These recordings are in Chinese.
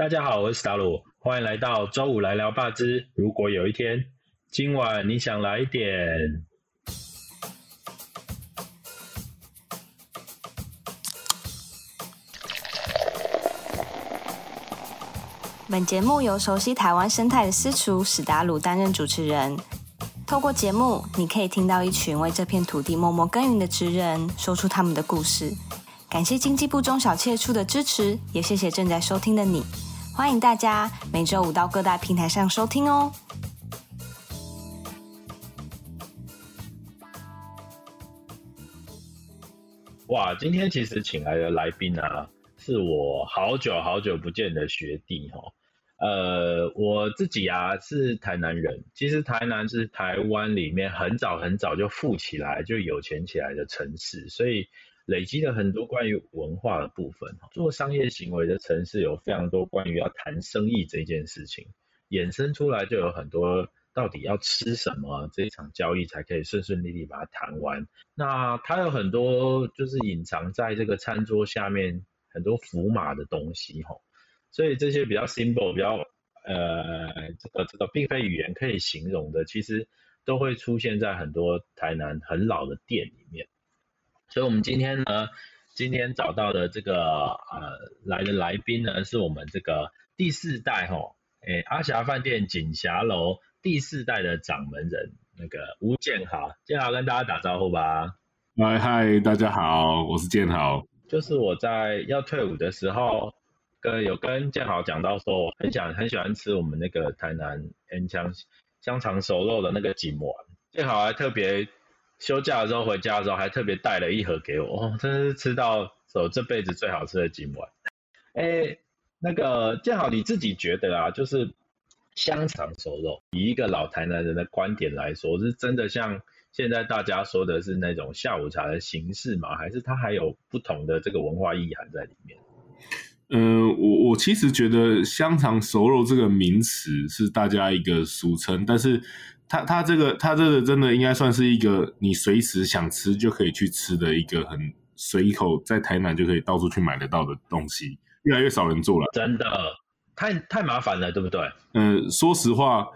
大家好，我是达鲁，欢迎来到周五来聊霸之。如果有一天，今晚你想来一点。本节目由熟悉台湾生态的私厨史达鲁担任主持人。透过节目，你可以听到一群为这片土地默默耕耘的职人，说出他们的故事。感谢经济部中小企业处的支持，也谢谢正在收听的你。欢迎大家每周五到各大平台上收听哦。哇，今天其实请来的来宾啊，是我好久好久不见的学弟哈。呃，我自己啊是台南人，其实台南是台湾里面很早很早就富起来、就有钱起来的城市，所以累积了很多关于文化的部分。做商业行为的城市有非常多关于要谈生意这件事情，衍生出来就有很多到底要吃什么这一场交易才可以顺顺利利把它谈完。那它有很多就是隐藏在这个餐桌下面很多符码的东西哈。所以这些比较 simple、比较呃这个这个并非语言可以形容的，其实都会出现在很多台南很老的店里面。所以我们今天呢，今天找到的这个呃来的来宾呢，是我们这个第四代哈，诶阿霞饭店锦霞楼第四代的掌门人那个吴建豪，建豪跟大家打招呼吧。嗨嗨，大家好，我是建豪。就是我在要退伍的时候。跟有跟建豪讲到说，我很想很喜欢吃我们那个台南 N 香香肠熟肉的那个锦丸，建豪还特别休假的时候回家的时候还特别带了一盒给我，哦，真是吃到手这辈子最好吃的锦丸。哎，那个建豪你自己觉得啊，就是香肠熟肉，以一个老台南人的观点来说，是真的像现在大家说的是那种下午茶的形式吗？还是它还有不同的这个文化意涵在里面？嗯，我我其实觉得香肠熟肉这个名词是大家一个俗称，但是它它这个它这个真的应该算是一个你随时想吃就可以去吃的一个很随口，在台南就可以到处去买得到的东西，越来越少人做了，真的太太麻烦了，对不对？嗯，说实话，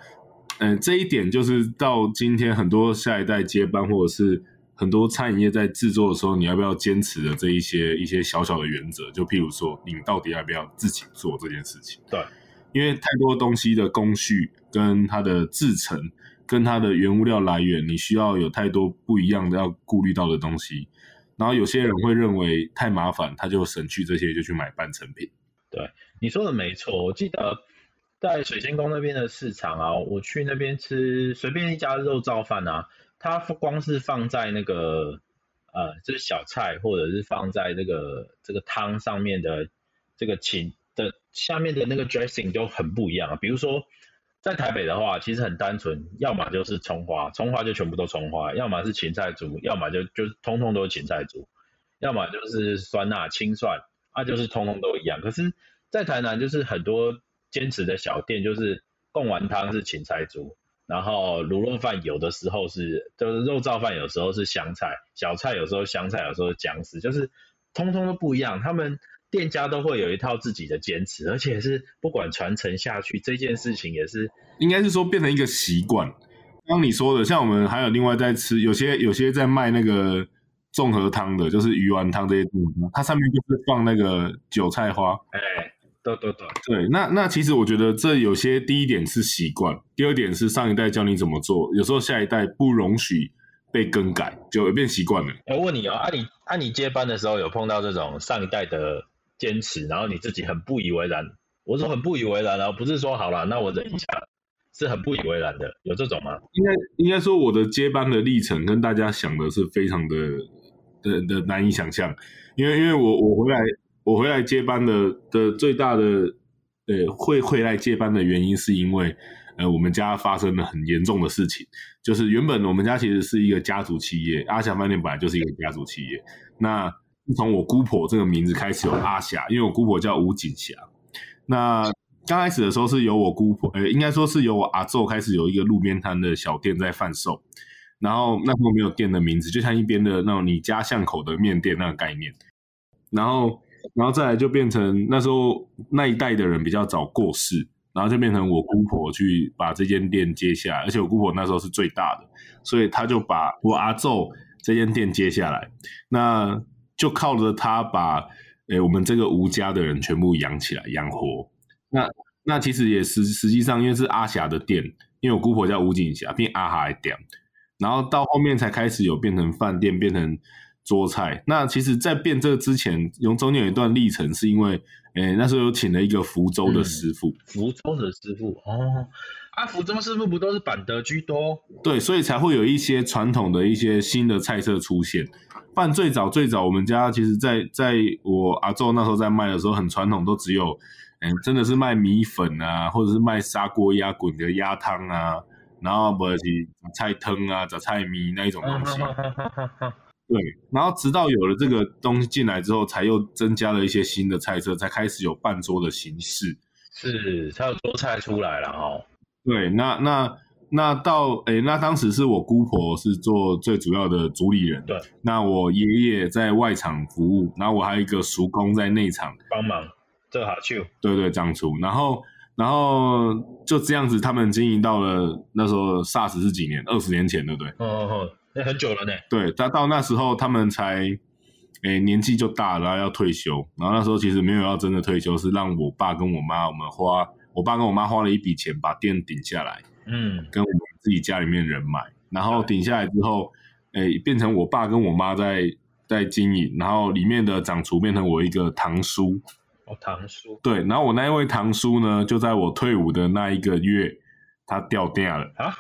嗯，这一点就是到今天很多下一代接班或者是。很多餐饮业在制作的时候，你要不要坚持的这一些一些小小的原则？就譬如说，你到底要不要自己做这件事情？对，因为太多东西的工序跟它的制成跟它的原物料来源，你需要有太多不一样的要顾虑到的东西。然后有些人会认为太麻烦，他就省去这些，就去买半成品。对，你说的没错。我记得在水仙宫那边的市场啊，我去那边吃随便一家肉燥饭啊。它光是放在那个呃，就是小菜，或者是放在这个这个汤上面的这个芹的下面的那个 dressing 就很不一样。比如说在台北的话，其实很单纯，要么就是葱花，葱花就全部都葱花；要么是芹菜猪，要么就就通通都是芹菜猪；要么就是酸辣青蒜，啊，就是通通都一样。可是，在台南就是很多坚持的小店，就是贡丸汤是芹菜猪。然后卤肉饭有的时候是，就是肉燥饭有时候是香菜，小菜有时候香菜，有时候姜丝，就是通通都不一样。他们店家都会有一套自己的坚持，而且是不管传承下去，这件事情也是应该是说变成一个习惯。刚你说的，像我们还有另外在吃，有些有些在卖那个综合汤的，就是鱼丸汤这些，它上面就是放那个韭菜花，哎。对对对，对，那那其实我觉得这有些第一点是习惯，第二点是上一代教你怎么做，有时候下一代不容许被更改，就变习惯了。我问你哦，啊你啊你接班的时候有碰到这种上一代的坚持，然后你自己很不以为然？我说很不以为然后不是说好了，那我忍一下，是很不以为然的，有这种吗？应该应该说我的接班的历程跟大家想的是非常的的的难以想象，因为因为我我回来。我回来接班的的最大的呃会回来接班的原因，是因为呃我们家发生了很严重的事情，就是原本我们家其实是一个家族企业，阿霞饭店本来就是一个家族企业。那自从我姑婆这个名字开始有阿霞，因为我姑婆叫吴锦霞。那刚开始的时候是由我姑婆，呃应该说是由我阿昼开始有一个路边摊的小店在贩售，然后那时候没有店的名字，就像一边的那种你家巷口的面店那个概念，然后。然后再来就变成那时候那一代的人比较早过世，然后就变成我姑婆去把这间店接下来，而且我姑婆那时候是最大的，所以他就把我阿昼这间店接下来，那就靠着他把诶我们这个吴家的人全部养起来养活。那那其实也实实际上因为是阿霞的店，因为我姑婆叫吴锦霞，变阿霞的店，然后到后面才开始有变成饭店，变成。桌菜，那其实，在变这个之前，用中间有一段历程，是因为，诶，那时候有请了一个福州的师傅，福州的师傅，哦，啊，福州师傅不都是板德居多？对，所以才会有一些传统的一些新的菜色出现。饭最早最早，我们家其实，在在我阿昼那时候在卖的时候，很传统，都只有，嗯，真的是卖米粉啊，或者是卖砂锅鸭滚的鸭汤啊，然后不是菜汤啊、杂菜米那一种东西。对，然后直到有了这个东西进来之后，才又增加了一些新的菜色，才开始有半桌的形式，是才有桌菜出来了哦。对，那那那到诶，那当时是我姑婆是做最主要的主理人，对，那我爷爷在外场服务，然后我还有一个叔公在内场帮忙，这好秀。对对，长厨，然后然后就这样子，他们经营到了那时候 SARS 是几年？二十年前，对不对？哦哦哦。那很久了呢。对，他到那时候他们才，诶年纪就大了，要退休。然后那时候其实没有要真的退休，是让我爸跟我妈我们花，我爸跟我妈花了一笔钱把店顶下来，嗯，跟我们自己家里面人买。然后顶下来之后，诶变成我爸跟我妈在在经营，然后里面的掌厨变成我一个堂叔。哦，堂叔。对，然后我那一位堂叔呢，就在我退伍的那一个月，他掉店了。啊？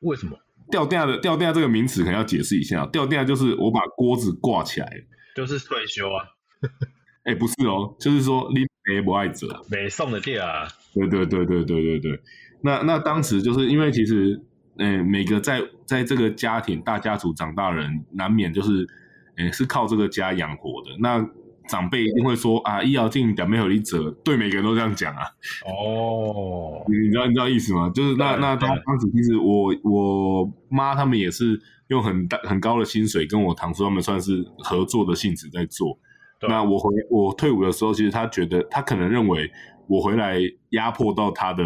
为什么？吊吊的吊吊这个名词可能要解释一下，吊吊就是我把锅子挂起来，就是退休啊。哎，不是哦，就是说你没不爱者，没送的店啊。对对对对对对对。那那当时就是因为其实，嗯，每个在在这个家庭大家族长大人，难免就是，嗯，是靠这个家养活的。那长辈一定会说啊，医疗进表面有一折，对每个人都这样讲啊。哦，你知道你知道意思吗？就是那那当当时其实我我妈他们也是用很大很高的薪水跟我堂叔他们算是合作的性质在做。那我回我退伍的时候，其实他觉得他可能认为我回来压迫到他的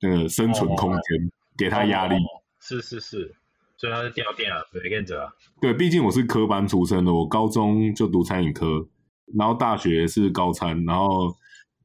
那个生存空间，给他压力。是是是，所以他是掉电了，没跟着啊。对，毕竟我是科班出身的，我高中就读餐饮科。然后大学是高餐，然后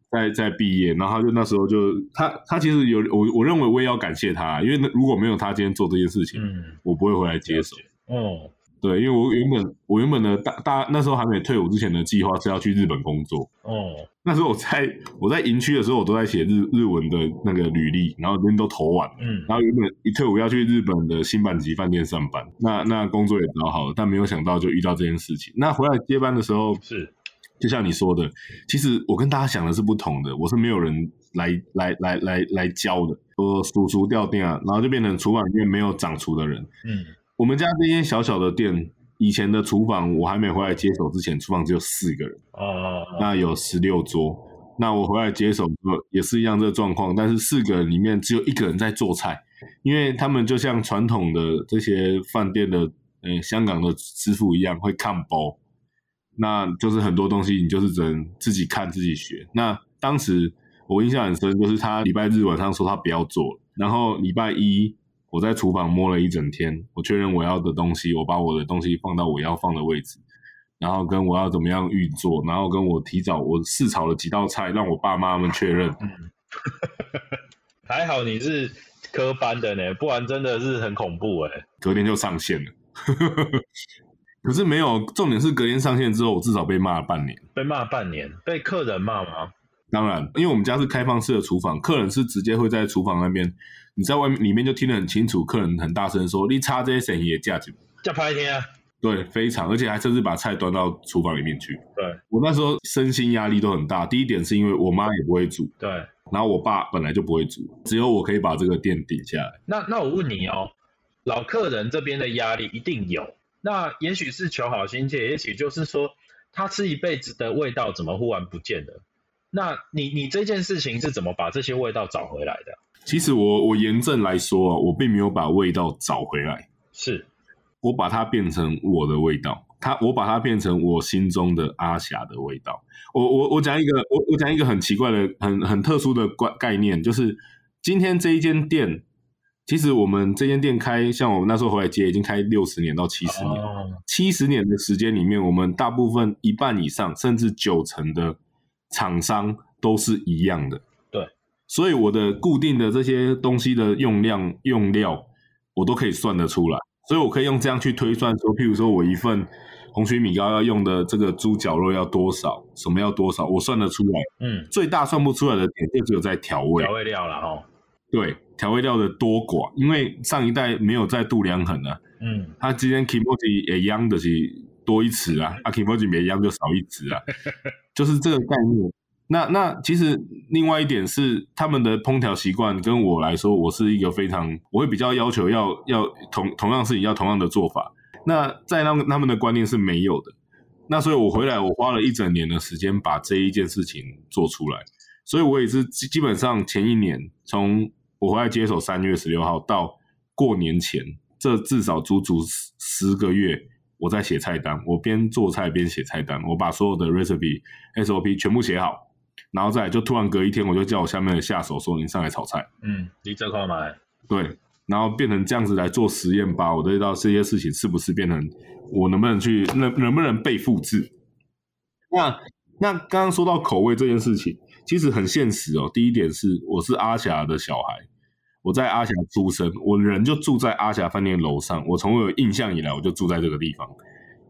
再再毕业，然后他就那时候就他他其实有我我认为我也要感谢他，因为如果没有他今天做这件事情，嗯，我不会回来接手。哦，对，因为我原本我原本的大大那时候还没退伍之前的计划是要去日本工作。哦，那时候我在我在营区的时候，我都在写日日文的那个履历，然后人都投完，嗯，然后原本一退伍要去日本的新阪级饭店上班，那那工作也找好了，但没有想到就遇到这件事情。那回来接班的时候是。就像你说的，其实我跟大家想的是不同的。我是没有人来来来来来教的，说叔叔掉店啊，然后就变成厨房里面没有掌厨的人。嗯，我们家这间小小的店，以前的厨房我还没回来接手之前，厨房只有四个人。哦，那有十六桌。那我回来接手也是一样这个状况，但是四个人里面只有一个人在做菜，因为他们就像传统的这些饭店的，呃，香港的师傅一样会看包。那就是很多东西，你就是只能自己看自己学。那当时我印象很深，就是他礼拜日晚上说他不要做，然后礼拜一我在厨房摸了一整天，我确认我要的东西，我把我的东西放到我要放的位置，然后跟我要怎么样运作，然后跟我提早我试炒了几道菜，让我爸妈们确认。嗯，还好你是科班的呢，不然真的是很恐怖哎。隔天就上线了。可是没有，重点是隔天上线之后，我至少被骂了半年。被骂半年，被客人骂吗？当然，因为我们家是开放式的厨房，客人是直接会在厨房那边，你在外面里面就听得很清楚，客人很大声说：“你插这些声音也价值。”叫拍天啊！对，非常，而且还甚至把菜端到厨房里面去。对我那时候身心压力都很大。第一点是因为我妈也不会煮，对，然后我爸本来就不会煮，只有我可以把这个店顶下来。那那我问你哦，老客人这边的压力一定有。那也许是求好心切，也许就是说他吃一辈子的味道怎么忽然不见了？那你你这件事情是怎么把这些味道找回来的？其实我我严正来说啊，我并没有把味道找回来，是我把它变成我的味道。它我把它变成我心中的阿霞的味道。我我我讲一个，我我讲一个很奇怪的、很很特殊的概概念，就是今天这一间店，其实我们这间店开，像我们那时候回来接，已经开六十年到七十年，哦，七十年的时间里面，我们大部分一半以上，甚至九成的厂商都是一样的。对，所以我的固定的这些东西的用量、用料，我都可以算得出来。所以我可以用这样去推算说，譬如说我一份红曲米糕要用的这个猪脚肉要多少，什么要多少，我算得出来。嗯，最大算不出来的点就只有在调味调，味料了哈，对调味料的多寡，因为上一代没有在度量衡啊，嗯，他今天 kimochi 也一样的是多一尺啊，啊 kimochi 没一样就少一尺啊，就是这个概念。那那其实另外一点是他们的烹调习惯跟我来说，我是一个非常我会比较要求要要同同样事情要同样的做法。那在他们他们的观念是没有的。那所以我回来，我花了一整年的时间把这一件事情做出来。所以我也是基基本上前一年从我回来接手三月十六号到过年前，这至少足足十十个月，我在写菜单，我边做菜边写菜单，我把所有的 recipe SOP 全部写好，然后再来就突然隔一天，我就叫我下面的下手说你上来炒菜，嗯，你这块买，对，然后变成这样子来做实验，吧我的到这些事情是不是变成我能不能去能能不能被复制？那那刚刚说到口味这件事情，其实很现实哦。第一点是我是阿霞的小孩，我在阿霞出生，我人就住在阿霞饭店楼上。我从我有印象以来，我就住在这个地方。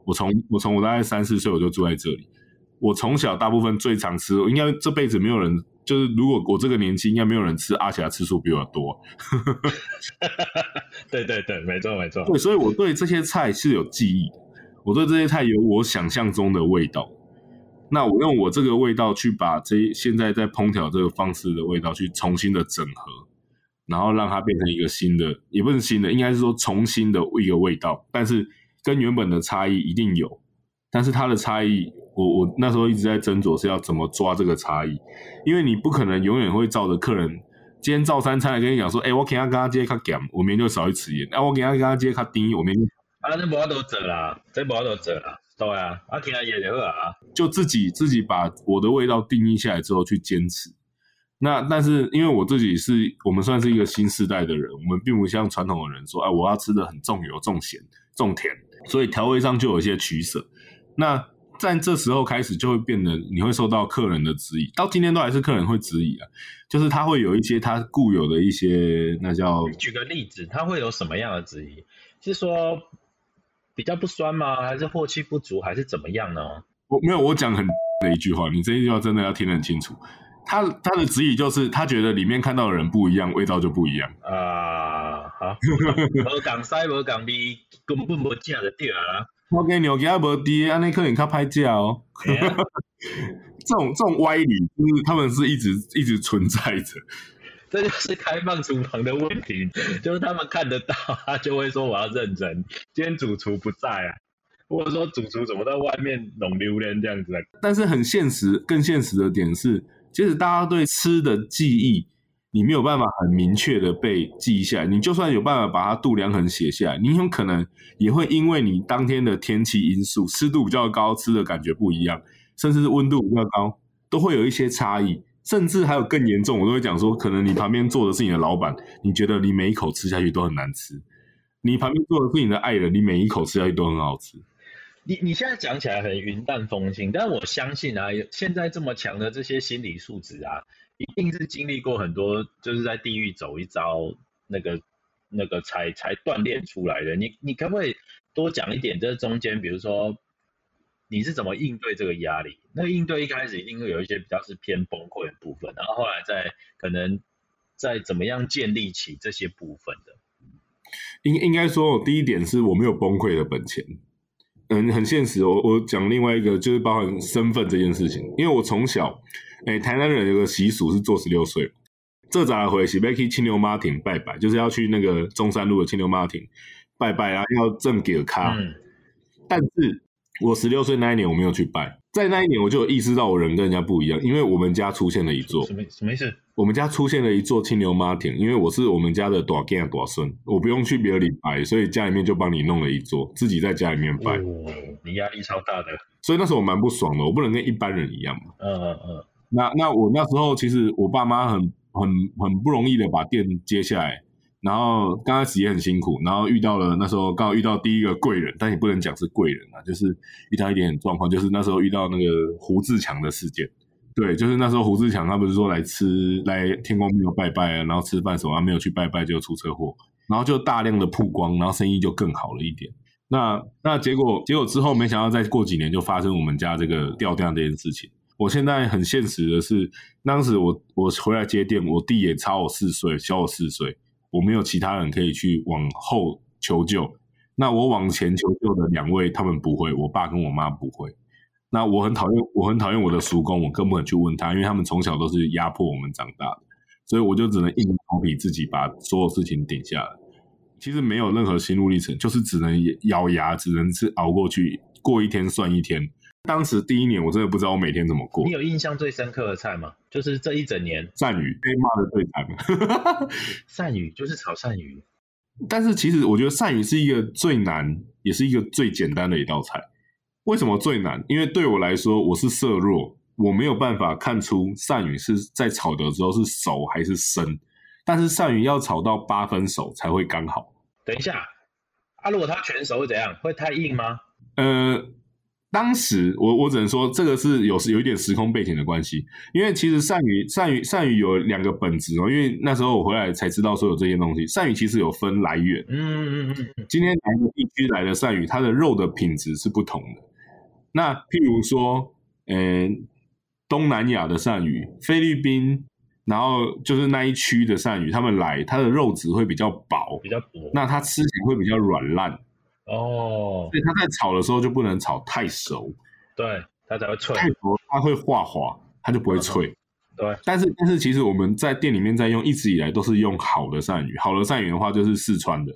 我从我从我大概三四岁我就住在这里。我从小大部分最常吃，应该这辈子没有人，就是如果我这个年纪，应该没有人吃阿霞次数比我多。对对对，没错没错，对，所以我对这些菜是有记忆的，我对这些菜有我想象中的味道。那我用我这个味道去把这现在在烹调这个方式的味道去重新的整合，然后让它变成一个新的，也不是新的，应该是说重新的一个味道。但是跟原本的差异一定有，但是它的差异，我我那时候一直在斟酌是要怎么抓这个差异，因为你不可能永远会照着客人今天照三餐来跟你讲说，哎、我给他跟他接较咸，我明天就少一匙盐；，啊，我给他跟他接较甜，我明天啊，这无法度做啦，这无法度做啦，对啊，啊，听下也就好啊，就自己自己把我的味道定义下来之后去坚持。那但是因为我自己是我们算是一个新时代的人，我们并不像传统的人说，哎，我要吃的很重油、重咸、重甜，所以调味上就有一些取舍。那在这时候开始就会变得你会受到客人的质疑，到今天都还是客人会质疑啊，就是他会有一些他固有的一些那叫举个例子，他会有什么样的质疑？是说比较不酸吗？还是货气不足？还是怎么样呢？我没有我讲很的一句话，你这一句话真的要听得很清楚。他他的质疑就是他觉得里面看到的人不一样，味道就不一样。啊，好，无港西无港味，根本无正就对啊啦。我给牛给他无低，安尼可能较拍价哦。嘿啊 这种这种歪理，就是他们是一直一直存在着。这就是开放厨房的问题，就是他们看得到，他就会说我要认真。今天主厨不在啊，或者说主厨怎么在外面弄榴莲这样子啊？但是很现实，更现实的点是，其实大家对吃的记忆，你没有办法很明确的被记下来。你就算有办法把它度量衡写下来，你有可能也会因为你当天的天气因素，湿度比较高，吃的感觉不一样，甚至是温度比较高，都会有一些差异。甚至还有更严重，我都会讲说，可能你旁边坐的是你的老板，你觉得你每一口吃下去都很难吃；你旁边坐的是你的爱人，你每一口吃下去都很好吃。你你现在讲起来很云淡风轻，但我相信啊，现在这么强的这些心理素质啊，一定是经历过很多，就是在地狱走一遭，那个那个才才锻炼出来的。你你可不可以多讲一点？这中间，比如说你是怎么应对这个压力？那应对一开始一定会有一些比较是偏崩溃的部分，然后后来再可能再怎么样建立起这些部分的。应应该说，第一点是我没有崩溃的本钱。嗯，很现实。我我讲另外一个，就是包含身份这件事情。因为我从小，哎、台南人有个习俗是做十六岁，这咋回事要去青牛妈亭拜拜，就是要去那个中山路的青牛妈亭拜拜，然后要正给卡。嗯，但是我十六岁那一年我没有去拜，在那一年我就有意识到我人跟人家不一样，因为我们家出现了一座什么什么意思？我们家出现了一座青牛马田，因为我是我们家的大干大孙，我不用去别的里拜，所以家里面就帮你弄了一座，自己在家里面拜。哦，你压力超大的。所以那时候我蛮不爽的，我不能跟一般人一样嘛。嗯嗯嗯，那那我那时候其实我爸妈很很很不容易的把店接下来，然后刚开始也很辛苦，然后遇到了那时候刚好遇到第一个贵人，但也不能讲是贵人啊，就是遇到一点点状况，就是那时候遇到那个胡志强的事件。对，就是那时候胡志强他不是说来吃来天公庙拜拜啊，然后吃饭什么，没有去拜拜就出车祸，然后就大量的曝光，然后生意就更好了一点。那那结果结果之后，没想到再过几年就发生我们家这个掉店这件事情。我现在很现实的是，当时我我回来接店，我弟也差我四岁，小我四岁，我没有其他人可以去往后求救。那我往前求救的两位，他们不会，我爸跟我妈不会。那我很讨厌，我很讨厌我的叔公，我根本去问他，因为他们从小都是压迫我们长大的，所以我就只能硬着头皮自己把所有事情顶下来。其实没有任何心路历程，就是只能咬牙，只能是熬过去，过一天算一天。当时第一年我真的不知道我每天怎么过你。有印象最深刻的菜吗？就是这一整年鳝鱼被骂的最惨，鳝鱼，就是炒鳝鱼。但是其实我觉得鳝鱼是一个最难，也是一个最简单的一道菜。为什么最难？因为对我来说，我是色弱，我没有办法看出鳝鱼是在炒的时候是熟还是生。但是鳝鱼要炒到八分熟才会刚好。等一下，啊，如果它全熟会怎样？会太硬吗？呃，当时我我只能说这个是有有一点时空背景的关系，因为其实鳝鱼鳝鱼鳝鱼有两个本质哦，因为那时候我回来才知道说有这些东西，鳝鱼其实有分来源，嗯嗯嗯嗯，今天哪个地区来的鳝鱼，它的肉的品质是不同的。那譬如说，嗯、东南亚的鳝鱼，菲律宾，然后就是那一区的鳝鱼，他们来，它的肉质会比较薄，比较薄。那它吃起来会比较软烂，哦所，以它在炒的时候就不能炒太熟，对，它才会脆。太熟它会化滑，它就不会脆。对，但是但是其实我们在店里面在用，一直以来都是用好的鳝鱼。好的鳝鱼的话就是四川的，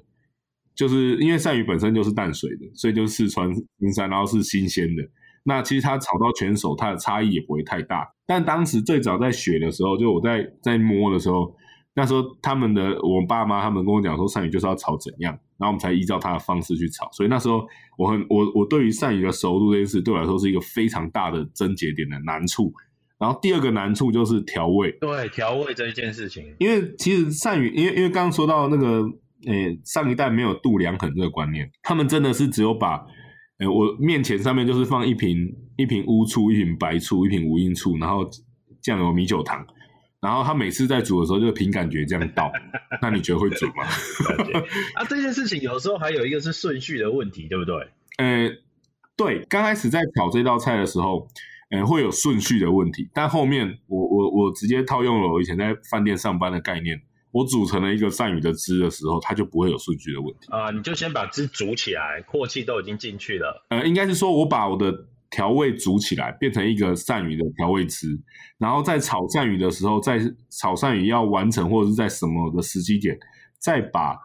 就是因为鳝鱼本身就是淡水的，所以就是四川金山，然后是新鲜的。那其实它炒到全熟，它的差异也不会太大。但当时最早在学的时候，就我在在摸的时候，那时候他们的我爸妈他们跟我讲说鳝鱼就是要炒怎样，然后我们才依照他的方式去炒。所以那时候我很我我对于鳝鱼的熟度这件事对我来说是一个非常大的症结点的难处。然后第二个难处就是调味，对，调味这一件事情，因为其实鳝鱼，因为因为刚刚说到那个，诶、上一代没有度量衡这个观念，他们真的是只有把，诶、我面前上面就是放一瓶一瓶乌醋、一瓶白醋、一瓶无印醋，然后酱油、米酒糖，然后他每次在煮的时候就凭感觉这样倒，那你觉得会煮吗？啊，这件事情有时候还有一个是顺序的问题，对不对？呃，对，刚开始在炒这道菜的时候，呃，会有顺序的问题，但后面我我我直接套用了我以前在饭店上班的概念，我煮成了一个鳝鱼的汁的时候，它就不会有顺序的问题。啊，你就先把汁煮起来，阔气都已经进去了。呃，应该是说我把我的调味煮起来，变成一个鳝鱼的调味汁，然后在炒鳝鱼的时候，在炒鳝鱼要完成或者是在什么的时机点，再把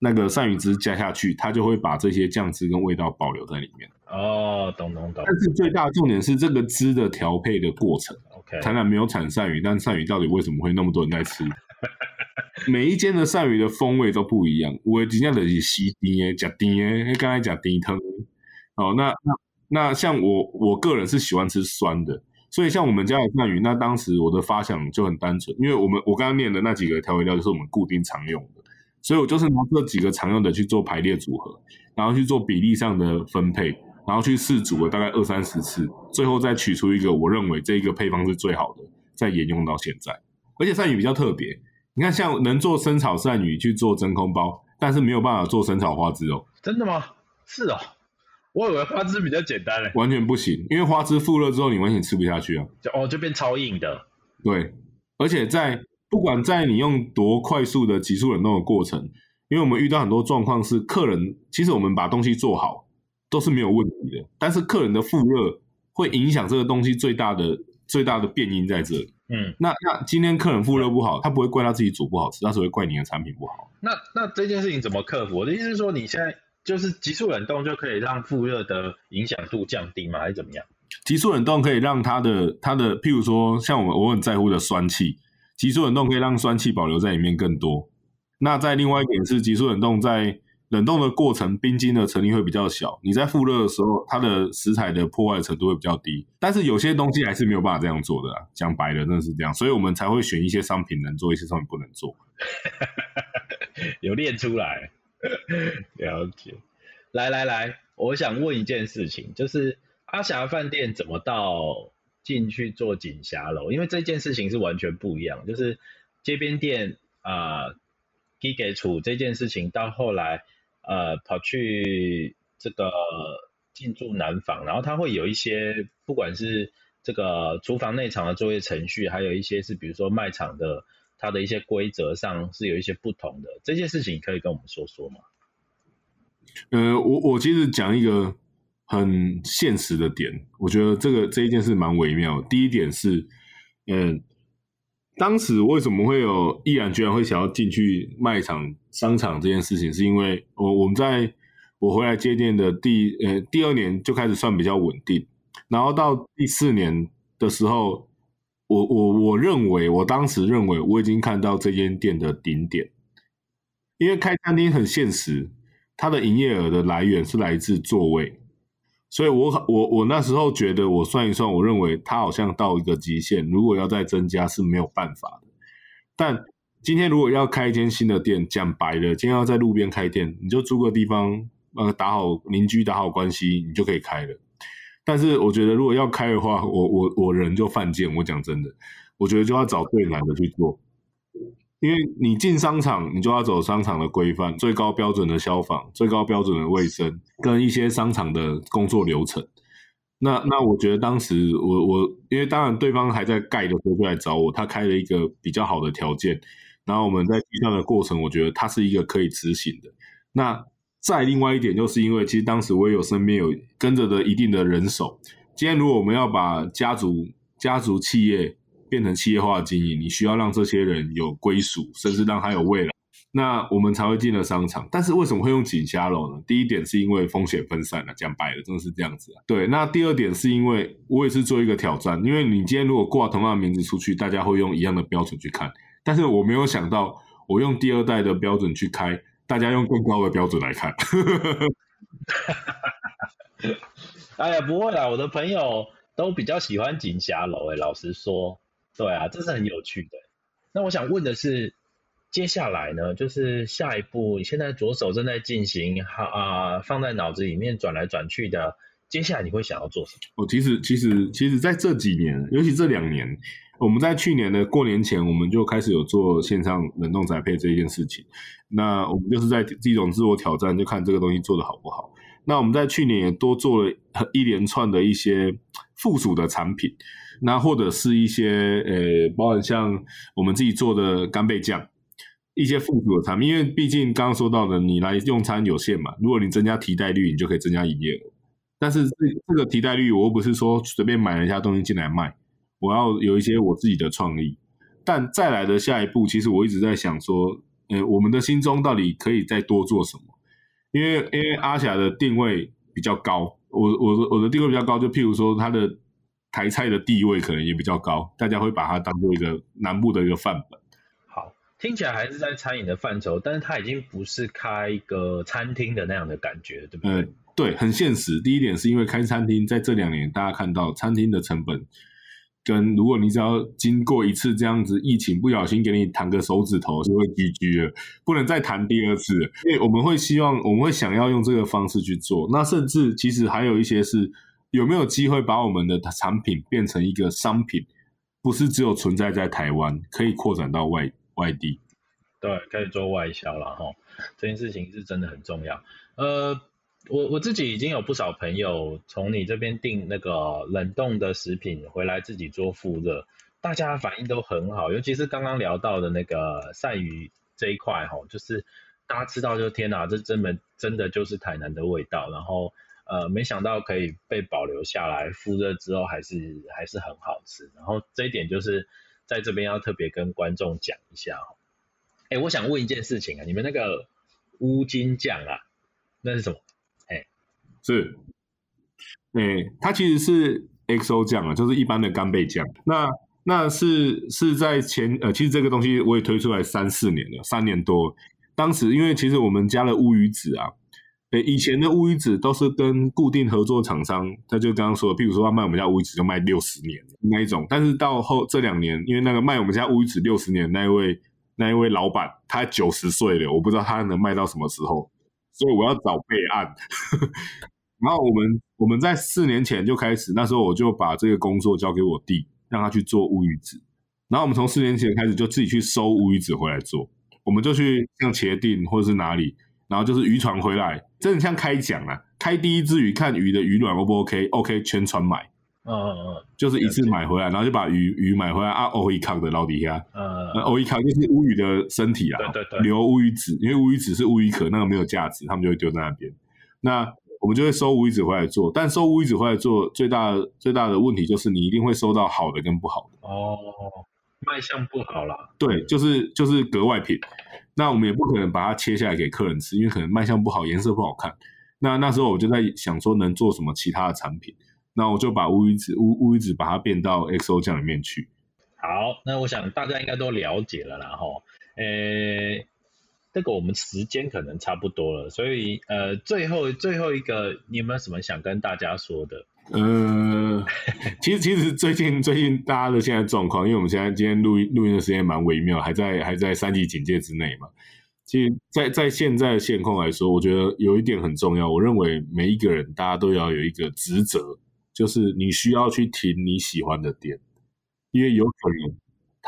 那个鳝鱼汁加下去，它就会把这些酱汁跟味道保留在里面。哦，懂懂懂但是最大的重点是这个汁的调配的过程。，OK，台南没有产鳝鱼，但鳝鱼到底为什么会那么多人在吃？每一间的鳝鱼的风味都不一样，我今天的是西甜的、假甜的，刚才讲甜汤。哦，那那那像我我个人是喜欢吃酸的，所以像我们家的鳝鱼，那当时我的发想就很单纯，因为我们我刚刚念的那几个调味料就是我们固定常用的，所以我就是拿这几个常用的去做排列组合，然后去做比例上的分配，然后去试煮了大概二三十次，最后再取出一个我认为这一个配方是最好的，再沿用到现在。而且鳝鱼比较特别，你看像能做生炒鳝鱼去做真空包，但是没有办法做生炒花枝哦，真的吗？是哦，我以为花枝比较简单嘞，完全不行，因为花枝复热之后你完全吃不下去啊。就哦就变超硬的。对，而且在不管在你用多快速的急速冷冻的过程，因为我们遇到很多状况是客人，其实我们把东西做好都是没有问题的，但是客人的复热会影响这个东西最大的最大的变因在这里。嗯，那那今天客人复热不好，他不会怪他自己煮不好吃，他只会怪你的产品不好。那那这件事情怎么克服？我的意思是说，你现在就是急速冷冻就可以让复热的影响度降低吗？还是怎么样？急速冷冻可以让它的它的，譬如说像我我很在乎的酸气，急速冷冻可以让酸气保留在里面更多。那在另外一点是，急速冷冻在冷冻的过程，冰晶的层力会比较小，你在复热的时候，它的食材的破坏程度会比较低。但是有些东西还是没有办法这样做的，讲白了，真的是这样，所以我们才会选一些商品能做，一些商品不能做。有练出来，了解。来来来，我想问一件事情，就是阿霞饭店怎么到进去做锦霞楼？因为这件事情是完全不一样，就是街边店啊，批给处这件事情到后来。呃，跑去这个进驻南房，然后他会有一些，不管是这个厨房内场的作业程序，还有一些是比如说卖场的，它的一些规则上是有一些不同的。这件事情可以跟我们说说吗？呃，我我其实讲一个很现实的点，我觉得这个这一件事蛮微妙。第一点是，嗯。当时为什么会有毅然决然会想要进去卖场、商场这件事情？是因为我我们在我回来接店的第呃第二年就开始算比较稳定，然后到第四年的时候，我我我认为我当时认为我已经看到这间店的顶点，因为开餐厅很现实，它的营业额的来源是来自座位。所以，我我我那时候觉得，我算一算，我认为它好像到一个极限，如果要再增加是没有办法的。但今天如果要开一间新的店，讲白了，今天要在路边开店，你就租个地方，呃，打好邻居，打好关系，你就可以开了。但是，我觉得如果要开的话，我我我人就犯贱。我讲真的，我觉得就要找最难的去做。因为你进商场，你就要走商场的规范，最高标准的消防，最高标准的卫生，跟一些商场的工作流程。那那我觉得当时我我，因为当然对方还在盖的时候就来找我，他开了一个比较好的条件，然后我们在计算的过程，我觉得它是一个可以执行的。那再另外一点，就是因为其实当时我也有身边有跟着的一定的人手。今天如果我们要把家族家族企业，变成企业化经营，你需要让这些人有归属，甚至让他有未来，那我们才会进了商场。但是为什么会用锦虾楼呢？第一点是因为风险分散了，讲白了，真的是这样子啊。对，那第二点是因为我也是做一个挑战，因为你今天如果挂同样的名字出去，大家会用一样的标准去看，但是我没有想到，我用第二代的标准去开，大家用更高的标准来看。哎呀，不会啦，我的朋友都比较喜欢锦霞楼，哎，老实说。对啊，这是很有趣的。那我想问的是，接下来呢，就是下一步，你现在左手正在进行，哈啊，放在脑子里面转来转去的，接下来你会想要做什么？我其实其实其实在这几年，尤其这两年，我们在去年的过年前，我们就开始有做线上冷冻宅配这件事情。那我们就是在这种自我挑战，就看这个东西做的好不好。那我们在去年也多做了一连串的一些附属的产品。那或者是一些呃，包含像我们自己做的干贝酱，一些附属的产品，因为毕竟刚刚说到的，你来用餐有限嘛，如果你增加提代率，你就可以增加营业额。但是这这个替代率，我又不是说随便买了一下东西进来卖，我要有一些我自己的创意。但再来的下一步，其实我一直在想说，呃，我们的心中到底可以再多做什么？因为因为阿霞的定位比较高，我我的我的定位比较高，就譬如说它的。台菜的地位可能也比较高，大家会把它当做一个南部的一个范本。好，听起来还是在餐饮的范畴，但是它已经不是开一个餐厅的那样的感觉，对不对？呃，对，很现实。第一点是因为开餐厅，在这两年大家看到餐厅的成本，跟如果你只要经过一次这样子疫情，不小心给你弹个手指头就会 GG 了，不能再弹第二次。因为我们会希望，我们会想要用这个方式去做。那甚至其实还有一些是。有没有机会把我们的产品变成一个商品？不是只有存在在台湾，可以扩展到外外地。对，可以做外销了哈。这件事情是真的很重要。呃，我我自己已经有不少朋友从你这边订那个冷冻的食品回来自己做复热，大家反应都很好。尤其是刚刚聊到的那个鳝鱼这一块哈，就是大家吃到就天哪，这真的真的就是台南的味道。然后。呃，没想到可以被保留下来，复热之后还是还是很好吃。然后这一点就是在这边要特别跟观众讲一下哦。哎，我想问一件事情啊，你们那个乌金酱啊，那是什么？是，哎，它其实是 XO 酱啊，就是一般的干贝酱。那那是是在前呃，其实这个东西我也推出来三四年了，三年多。当时因为其实我们加了乌鱼子啊，诶，以前的乌鱼子都是跟固定合作厂商，他就刚刚说，譬如说要卖我们家乌鱼子就卖六十年那一种。但是到后这两年，因为那个卖我们家乌鱼子六十年那一位那一位老板他九十岁了，我不知道他能卖到什么时候，所以我要找备案。然后我们我们在四年前就开始，那时候我就把这个工作交给我弟，让他去做乌鱼子。然后我们从四年前开始就自己去收乌鱼子回来做，我们就去像茄定或者是哪里，然后就是渔船回来，真的像开奖啊，开第一只鱼看鱼的鱼卵 O 不 OK，OK 全船买，嗯嗯嗯，就是一次买回来，然后就把鱼鱼买回来啊，欧一康的捞底下，嗯那欧一康就是乌鱼的身体啊，对对对留乌鱼子，因为乌鱼子是乌鱼壳，那个没有价值，他们就会丢在那边。那我们就会收乌鱼子回来做，但收乌鱼子回来做最大的最大的问题就是你一定会收到好的跟不好的。哦，卖相不好啦，对，就是就是格外品。那我们也不可能把它切下来给客人吃，因为可能卖相不好，颜色不好看。那那时候我就在想说，能做什么其他的产品？那我就把乌鱼子乌乌鱼子把它变到 XO 酱里面去。好，那我想大家应该都了解了啦，吼，诶，这个我们时间可能差不多了，所以呃，最后最后一个，你有没有什么想跟大家说的？呃，其实其实最近最近大家的现在状况，因为我们现在今天录音录音的时间蛮微妙，还在还在三级警戒之内嘛。其实在，在现在的现况来说，我觉得有一点很重要。我认为每一个人大家都要有一个职责，就是你需要去停你喜欢的店，因为有可能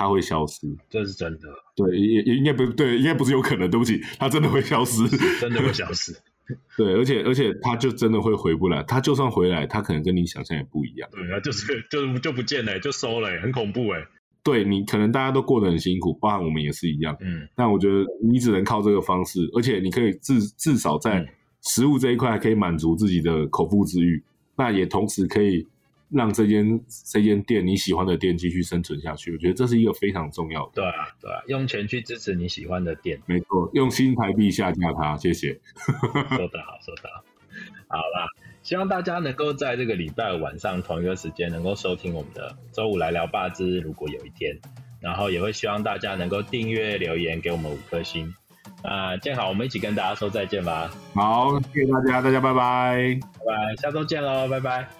它会消失。这是真的，对，也也应该不对，应该不是有可能，对不起，它真的会消失，真的会消失。对，而且而且它就真的会回不来，它就算回来，它可能跟你想象也不一样。对啊，就是就就不见了，就收了，很恐怖哎。对你可能大家都过得很辛苦，包含我们也是一样。嗯，但我觉得你只能靠这个方式，而且你可以至至少在嗯食物这一块可以满足自己的口腹之欲，那也同时可以让这间这间店你喜欢的店继续生存下去。我觉得这是一个非常重要的。对啊，对啊，用钱去支持你喜欢的店，没错，用新台币下架它，谢谢。说得好，说得好。好啦，希望大家能够在这个礼拜晚上同一个时间能够收听我们的周五来聊吧之如果有一天，然后也会希望大家能够订阅留言给我们五颗星。那建好，我们一起跟大家说再见吧，好，谢谢大家，大家拜拜。拜拜，下周见喽，拜拜。